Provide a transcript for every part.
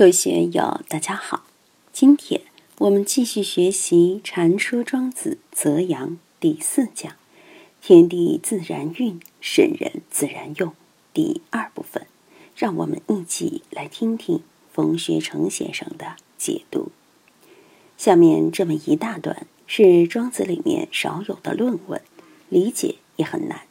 各位学友，大家好！今天我们继续学习《禅说庄子·泽阳》第四讲“天地自然运，圣人自然用”第二部分。让我们一起来听听冯学成先生的解读。下面这么一大段是庄子里面少有的论文，理解也很难。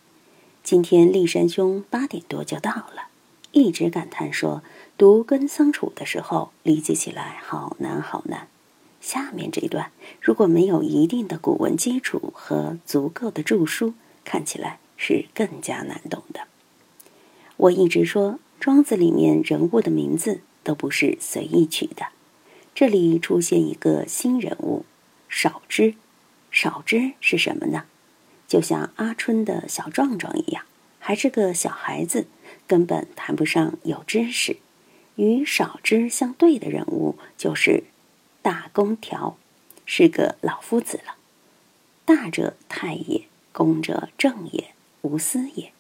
今天立山兄八点多就到了，一直感叹说。读跟桑楚的时候，理解起来好难好难。下面这一段如果没有一定的古文基础和足够的注书，看起来是更加难懂的。我一直说，庄子里面人物的名字都不是随意取的。这里出现一个新人物，少之。少之是什么呢？就像阿春的小壮壮一样，还是个小孩子，根本谈不上有知识。与少之相对的人物就是大公条，是个老夫子了。大者太也，公者正也，无私也。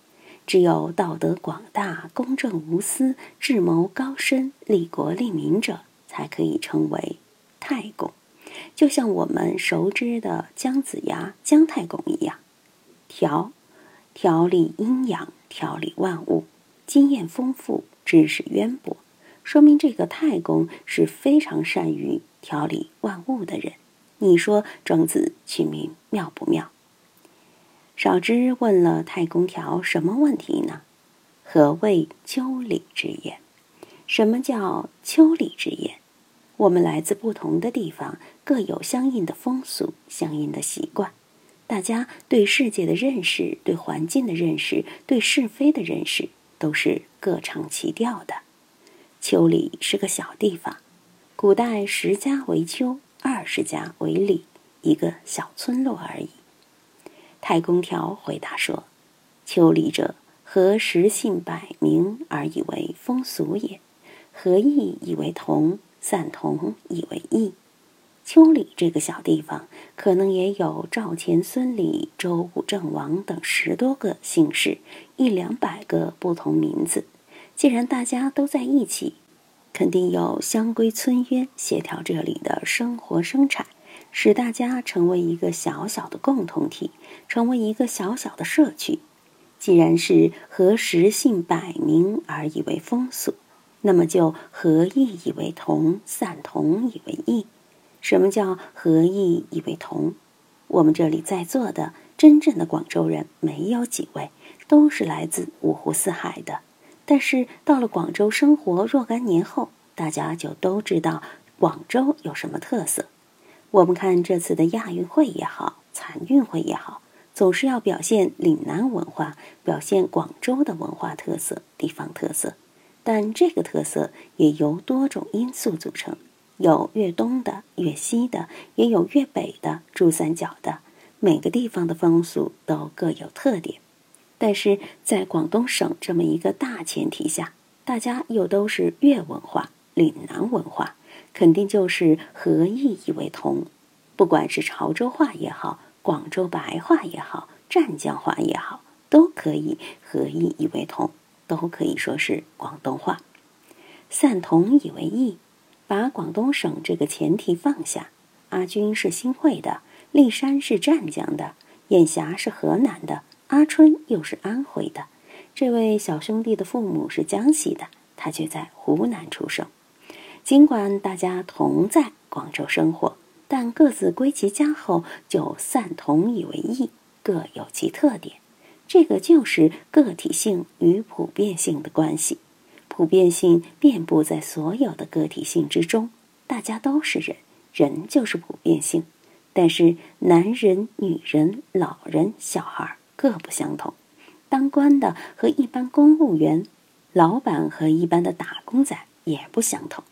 只有道德广大、公正无私、智谋高深、利国利民者，才可以称为太公。就像我们熟知的姜子牙、姜太公一样。条，调理阴阳，调理万物，经验丰富，知识渊博。说明这个太公是非常善于调理万物的人。你说庄子取名妙不妙？少之问了太公条什么问题呢？何谓丘里之言？什么叫丘里之言？我们来自不同的地方，各有相应的风俗、相应的习惯。大家对世界的认识、对环境的认识、对是非的认识，都是各唱其调的。丘里是个小地方，古代十家为丘，二十家为里，一个小村落而已。太公条回答说：“丘里者，何时姓百名而以为风俗也？何义以为同？散同以为异？丘里这个小地方，可能也有赵钱孙李周武郑王等十多个姓氏，一两百个不同名字。”既然大家都在一起，肯定有乡规村约协调这里的生活生产，使大家成为一个小小的共同体，成为一个小小的社区。既然是合时性百名而以为风俗，那么就合意以为同，散同以为异。什么叫合意以为同？我们这里在座的真正的广州人没有几位，都是来自五湖四海的。但是到了广州生活若干年后，大家就都知道广州有什么特色。我们看这次的亚运会也好，残运会也好，总是要表现岭南文化，表现广州的文化特色、地方特色。但这个特色也由多种因素组成，有粤东的、粤西的，也有粤北的、珠三角的。每个地方的风俗都各有特点。但是在广东省这么一个大前提下，大家又都是粤文化、岭南文化，肯定就是合意以为同。不管是潮州话也好，广州白话也好，湛江话也好，都可以合意以为同，都可以说是广东话。散同以为异，把广东省这个前提放下，阿军是新会的，立山是湛江的，眼霞是河南的。阿春又是安徽的，这位小兄弟的父母是江西的，他却在湖南出生。尽管大家同在广州生活，但各自归其家后就散同以为异，各有其特点。这个就是个体性与普遍性的关系。普遍性遍布在所有的个体性之中，大家都是人，人就是普遍性。但是男人、女人、老人、小孩。各不相同，当官的和一般公务员，老板和一般的打工仔也不相同。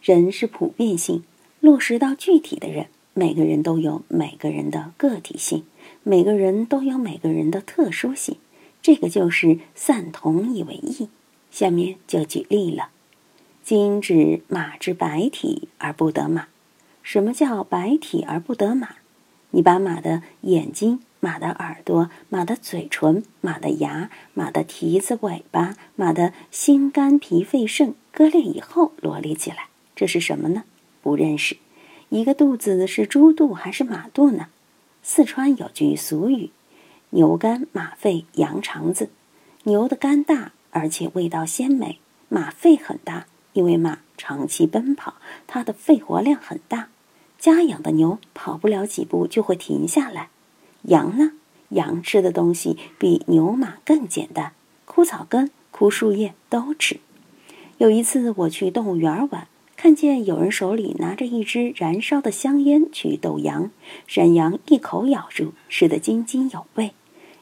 人是普遍性，落实到具体的人，每个人都有每个人的个体性，每个人都有每个人的特殊性。这个就是散同以为异。下面就举例了：今指马之白体而不得马。什么叫白体而不得马？你把马的眼睛。马的耳朵、马的嘴唇、马的牙、马的蹄子、尾巴、马的心肝脾肺肾割裂以后罗列起来，这是什么呢？不认识。一个肚子是猪肚还是马肚呢？四川有句俗语：“牛肝马肺羊肠子。”牛的肝大，而且味道鲜美；马肺很大，因为马长期奔跑，它的肺活量很大。家养的牛跑不了几步就会停下来。羊呢？羊吃的东西比牛马更简单，枯草根、枯树叶都吃。有一次我去动物园玩。看见有人手里拿着一支燃烧的香烟去逗羊，山羊一口咬住，吃得津津有味。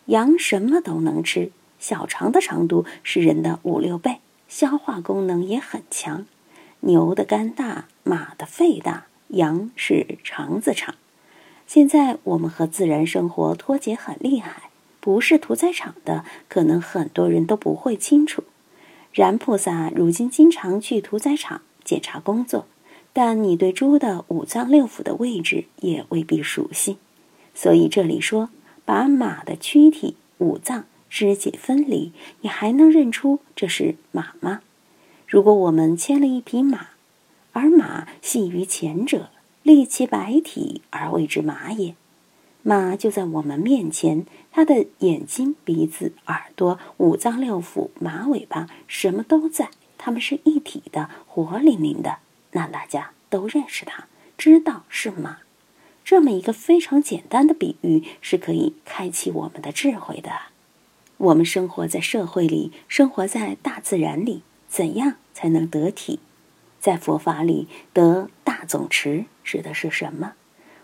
羊什么都能吃，小肠的长度是人的五六倍，消化功能也很强。牛的肝大，马的肺大，羊是肠子长。现在我们和自然生活脱节很厉害，不是屠宰场的，可能很多人都不会清楚。然菩萨如今经常去屠宰场。检查工作，但你对猪的五脏六腑的位置也未必熟悉，所以这里说把马的躯体五脏肢解分离，你还能认出这是马吗？如果我们牵了一匹马，而马系于前者，立其白体而谓之马也。马就在我们面前，它的眼睛、鼻子、耳朵、五脏六腑、马尾巴，什么都在。它们是一体的，活灵灵的，那大家都认识它，知道是马。这么一个非常简单的比喻，是可以开启我们的智慧的。我们生活在社会里，生活在大自然里，怎样才能得体？在佛法里，得总持指的是什么？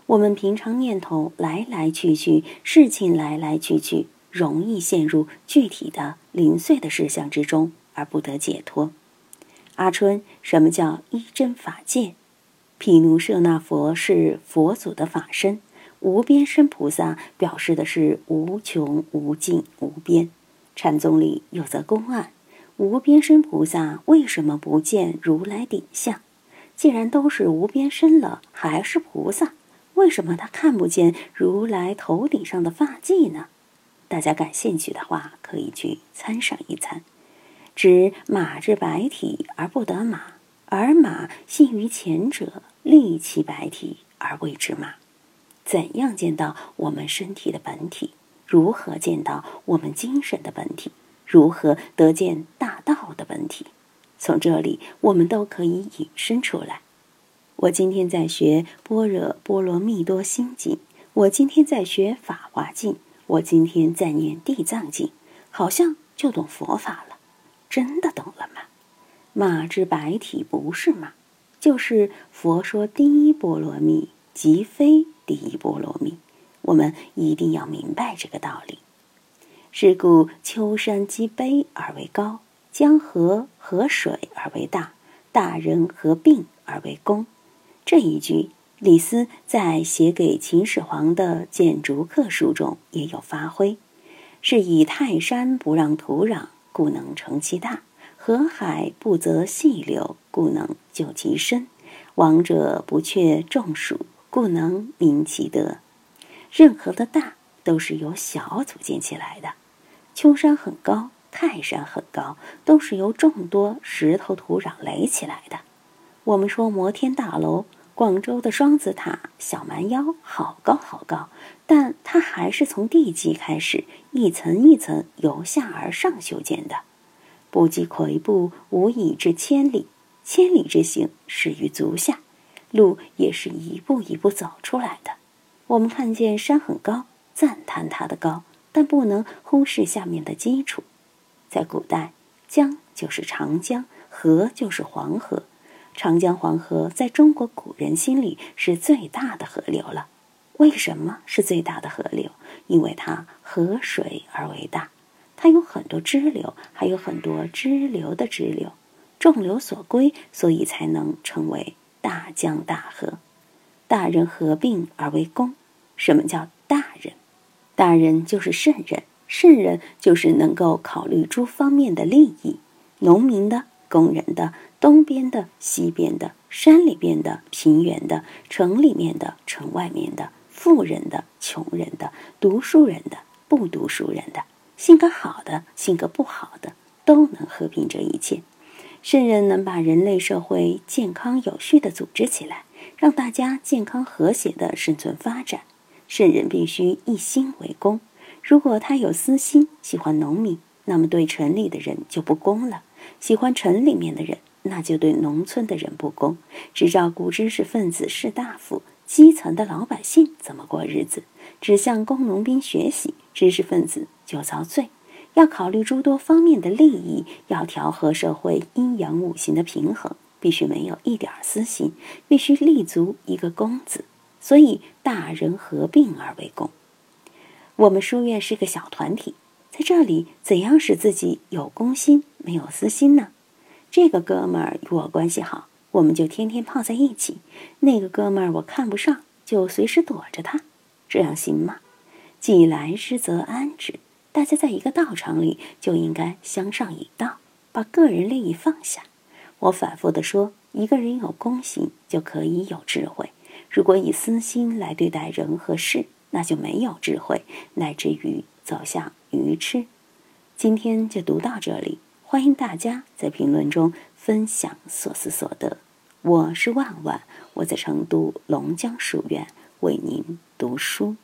我们平常念头来来去去，事情来来去去，容易陷入具体的零碎的事项之中，而不得解脱。阿春，什么叫一真法界？毗卢舍那佛是佛祖的法身，无边身菩萨表示的是无穷无尽无边。禅宗里有则公案：无边身菩萨为什么不见如来顶相？既然都是无边身了，还是菩萨，为什么他看不见如来头顶上的发髻呢？大家感兴趣的话，可以去参赏一参。指马之白体而不得马，而马信于前者，立其白体而谓之马。怎样见到我们身体的本体？如何见到我们精神的本体？如何得见大道的本体？从这里，我们都可以引申出来。我今天在学《般若波罗蜜多心经》，我今天在学《法华经》，我今天在念《地藏经》，好像就懂佛法了。真的懂了吗？马之白体不是马，就是佛说第一波罗蜜，即非第一波罗蜜。我们一定要明白这个道理。是故丘山积悲而为高，江河河水而为大，大人合并而为公。这一句，李斯在写给秦始皇的《谏逐客》书中也有发挥，是以泰山不让土壤。故能成其大，河海不择细流，故能就其深；王者不却众属，故能明其德。任何的大都是由小组建起来的。丘山很高，泰山很高，都是由众多石头、土壤垒起来的。我们说摩天大楼，广州的双子塔、小蛮腰，好高好高，但它还是从地基开始。一层一层由下而上修建的，不积跬步，无以至千里。千里之行，始于足下。路也是一步一步走出来的。我们看见山很高，赞叹它的高，但不能忽视下面的基础。在古代，江就是长江，河就是黄河。长江、黄河在中国古人心里是最大的河流了。为什么是最大的河流？因为它河水而为大，它有很多支流，还有很多支流的支流，众流所归，所以才能成为大江大河。大人合并而为公。什么叫大人？大人就是圣人，圣人就是能够考虑诸方面的利益：农民的、工人的、东边的、西边的、山里边的、平原的、城里面的、城外面的。富人的、穷人的、读书人的、不读书人的，性格好的、性格不好的，都能和平这一切。圣人能把人类社会健康有序的组织起来，让大家健康和谐的生存发展。圣人必须一心为公。如果他有私心，喜欢农民，那么对城里的人就不公了；喜欢城里面的人，那就对农村的人不公。只照顾知识分子、士大夫，基层的老百姓怎么过日子？只向工农兵学习，知识分子就遭罪。要考虑诸多方面的利益，要调和社会阴阳五行的平衡，必须没有一点私心，必须立足一个“公”字。所以，大人合并而为公。我们书院是个小团体，在这里怎样使自己有公心，没有私心呢？这个哥们儿与我关系好，我们就天天泡在一起；那个哥们儿我看不上，就随时躲着他，这样行吗？既来之则安之。大家在一个道场里，就应该相上以道，把个人利益放下。我反复的说，一个人有公心，就可以有智慧；如果以私心来对待人和事，那就没有智慧，乃至于走向愚痴。今天就读到这里，欢迎大家在评论中分享所思所得。我是万万，我在成都龙江书院为您读书。